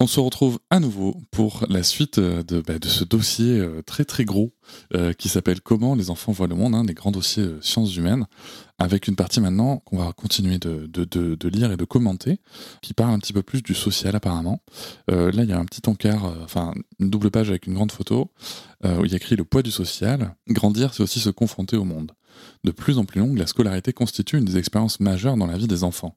On se retrouve à nouveau pour la suite euh, de, bah, de ce dossier euh, très très gros euh, qui s'appelle Comment les enfants voient le monde, hein, les grands dossiers sciences humaines, avec une partie maintenant qu'on va continuer de, lire et de commenter, qui parle un petit peu plus du social apparemment. là, il y a un petit encart, enfin une double page avec une grande photo, où il y a écrit le poids du social. Grandir, c'est aussi se confronter au monde. De plus en plus longue, la scolarité constitue une des expériences majeures dans la vie des enfants.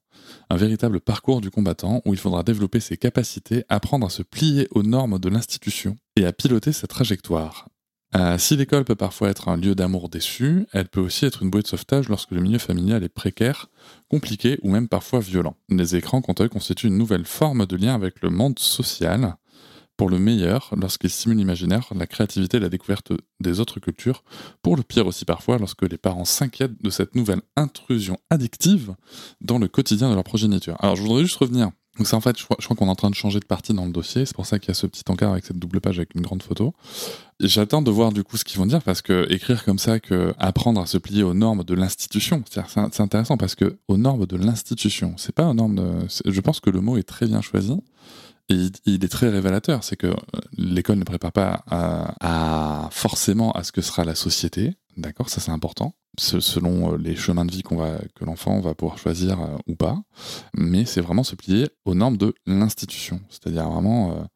Un véritable parcours du combattant où il faudra développer ses capacités, apprendre à se plier aux normes de l'institution et à piloter sa trajectoire. Euh, si l'école peut parfois être un lieu d'amour déçu, elle peut aussi être une bouée de sauvetage lorsque le milieu familial est précaire, compliqué ou même parfois violent. Les écrans, quant à eux, constituent une nouvelle forme de lien avec le monde social, pour le meilleur lorsqu'ils stimulent l'imaginaire, la créativité et la découverte des autres cultures, pour le pire aussi parfois lorsque les parents s'inquiètent de cette nouvelle intrusion addictive dans le quotidien de leur progéniture. Alors je voudrais juste revenir. Donc en fait, je crois, qu'on est en train de changer de partie dans le dossier, c'est pour ça qu'il y a ce petit encart avec cette double page avec une grande photo. J'attends de voir du coup ce qu'ils vont dire parce que écrire comme ça que apprendre à se plier aux normes de l'institution, c'est intéressant parce que aux normes de l'institution, c'est pas aux normes je pense que le mot est très bien choisi il, est très révélateur, c'est que euh, l'école ne prépare pas forcément à ce que sera la société, d'accord, ça c'est important, selon euh, les chemins de vie que l'enfant va pouvoir choisir euh, ou pas, mais c'est vraiment se plier aux normes de l'institution, c'est-à-dire vraiment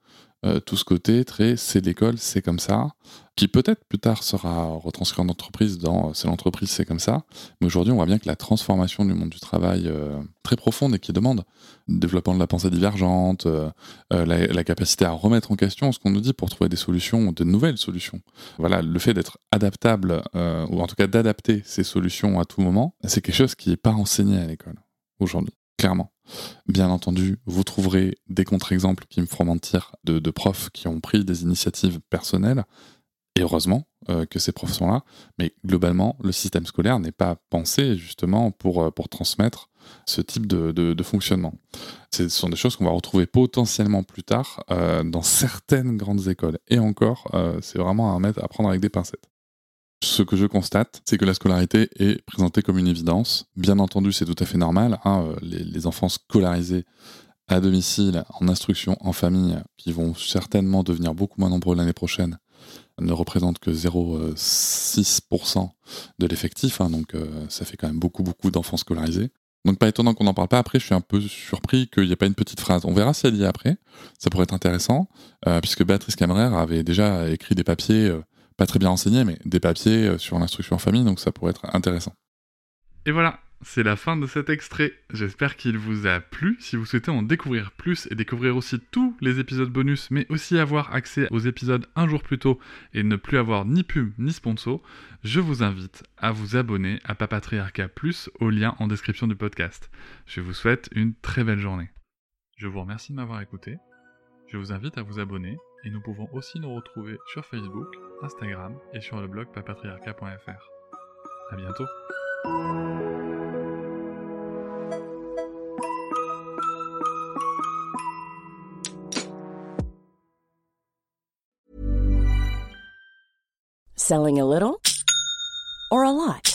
tout ce côté très c'est l'école, c'est comme ça, qui peut-être plus tard sera retranscrit en entreprise dans c'est l'entreprise, c'est comme ça. Mais aujourd'hui, on voit bien que la transformation du monde du travail euh, très profonde et qui demande le développement de la pensée divergente, euh, euh, la, capacité à remettre en question ce qu'on nous dit pour trouver des solutions, de nouvelles solutions. Voilà, le fait d'être adaptable, ou en tout cas d'adapter ces solutions à tout moment, c'est quelque chose qui n'est pas enseigné à l'école aujourd'hui, clairement. Bien entendu, vous trouverez des contre-exemples qui me feront mentir de, profs qui ont pris des initiatives personnelles et heureusement euh, que ces profs sont là, mais globalement, le système scolaire n'est pas pensé justement pour, euh, pour transmettre ce type de, de, fonctionnement. Ce sont des choses qu'on va retrouver potentiellement plus tard euh, dans certaines grandes écoles. Et encore, c'est vraiment à, mettre, à prendre avec des pincettes. Ce que je constate, c'est que la scolarité est présentée comme une évidence. Bien entendu, c'est tout à fait normal. Hein, les, les enfants scolarisés à domicile, en instruction, en famille, qui vont certainement devenir beaucoup moins nombreux l'année prochaine, ne représente que 0,6% de l'effectif, hein, donc euh, ça fait quand même beaucoup, beaucoup d'enfants scolarisés. Donc pas étonnant qu'on n'en parle pas. Après, je suis un peu surpris qu'il n'y ait pas une petite phrase. On verra si elle y est après. Ça pourrait être intéressant, euh, puisque Béatrice Camerer avait déjà écrit des papiers, euh, pas très bien enseignés, mais des papiers sur l'instruction en famille, donc ça pourrait être intéressant. Et voilà, c'est la fin de cet extrait. J'espère qu'il vous a plu. Si vous souhaitez en découvrir plus et découvrir aussi tous les épisodes bonus, mais aussi avoir accès aux épisodes un jour plus tôt et ne plus avoir ni pub ni sponsor, je vous invite à vous abonner à Papatriarca Plus au lien en description du podcast. Je vous souhaite une très belle journée. Je vous remercie de m'avoir écouté. Je vous invite à vous abonner et nous pouvons aussi nous retrouver sur Facebook, Instagram et sur le blog papatriarca.fr. À bientôt. Selling a little or a lot?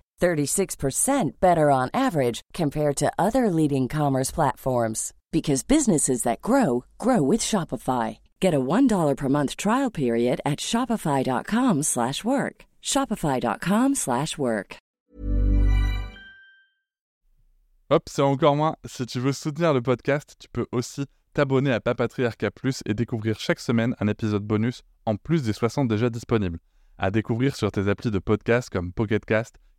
36% better on average compared to other leading commerce platforms because businesses that grow grow with Shopify. Get a $1 per month trial period at shopify.com/work. shopify.com/work. Hop, c'est encore moins. Si tu veux soutenir le podcast, tu peux aussi t'abonner à Papatriarca Plus et découvrir chaque semaine un épisode bonus en plus des 60 déjà disponibles. À découvrir sur tes applis de podcast comme Pocketcast,